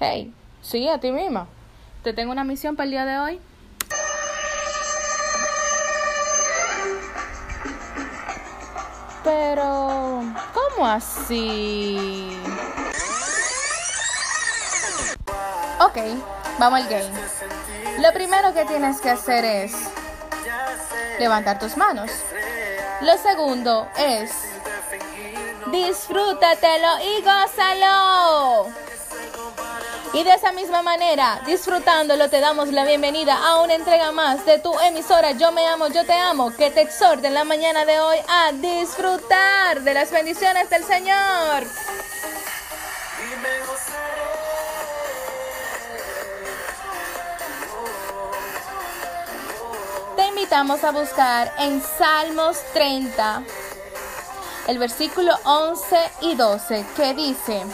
Hey, sí, a ti misma. Te tengo una misión para el día de hoy. Pero, ¿cómo así? Ok, vamos al game. Lo primero que tienes que hacer es levantar tus manos. Lo segundo es disfrútatelo y gózalo. Y de esa misma manera, disfrutándolo, te damos la bienvenida a una entrega más de tu emisora Yo me amo, yo te amo, que te exhorte en la mañana de hoy a disfrutar de las bendiciones del Señor. Te invitamos a buscar en Salmos 30, el versículo 11 y 12, que dice,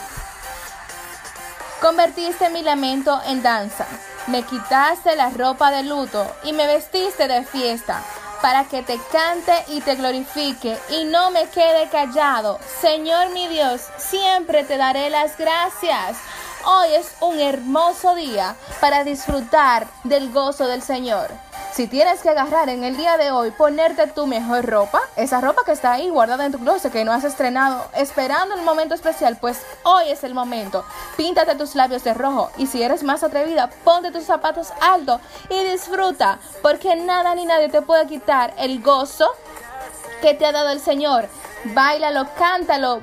Convertiste mi lamento en danza, me quitaste la ropa de luto y me vestiste de fiesta, para que te cante y te glorifique y no me quede callado. Señor mi Dios, siempre te daré las gracias. Hoy es un hermoso día para disfrutar del gozo del Señor. Si tienes que agarrar en el día de hoy, ponerte tu mejor ropa, esa ropa que está ahí guardada en tu closet que no has estrenado, esperando el momento especial, pues hoy es el momento. Píntate tus labios de rojo y si eres más atrevida, ponte tus zapatos altos y disfruta, porque nada ni nadie te puede quitar el gozo que te ha dado el Señor. Báilalo, cántalo,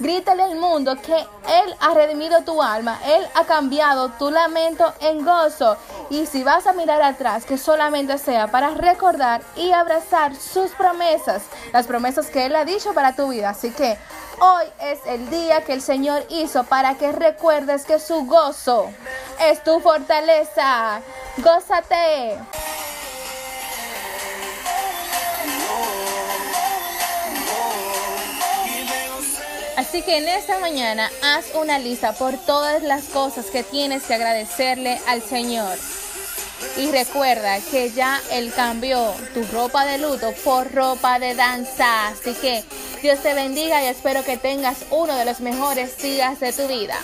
Grítale al mundo que Él ha redimido tu alma, Él ha cambiado tu lamento en gozo. Y si vas a mirar atrás, que solamente sea para recordar y abrazar sus promesas, las promesas que Él ha dicho para tu vida. Así que hoy es el día que el Señor hizo para que recuerdes que su gozo es tu fortaleza. Gózate. Así que en esta mañana haz una lista por todas las cosas que tienes que agradecerle al Señor. Y recuerda que ya Él cambió tu ropa de luto por ropa de danza. Así que Dios te bendiga y espero que tengas uno de los mejores días de tu vida.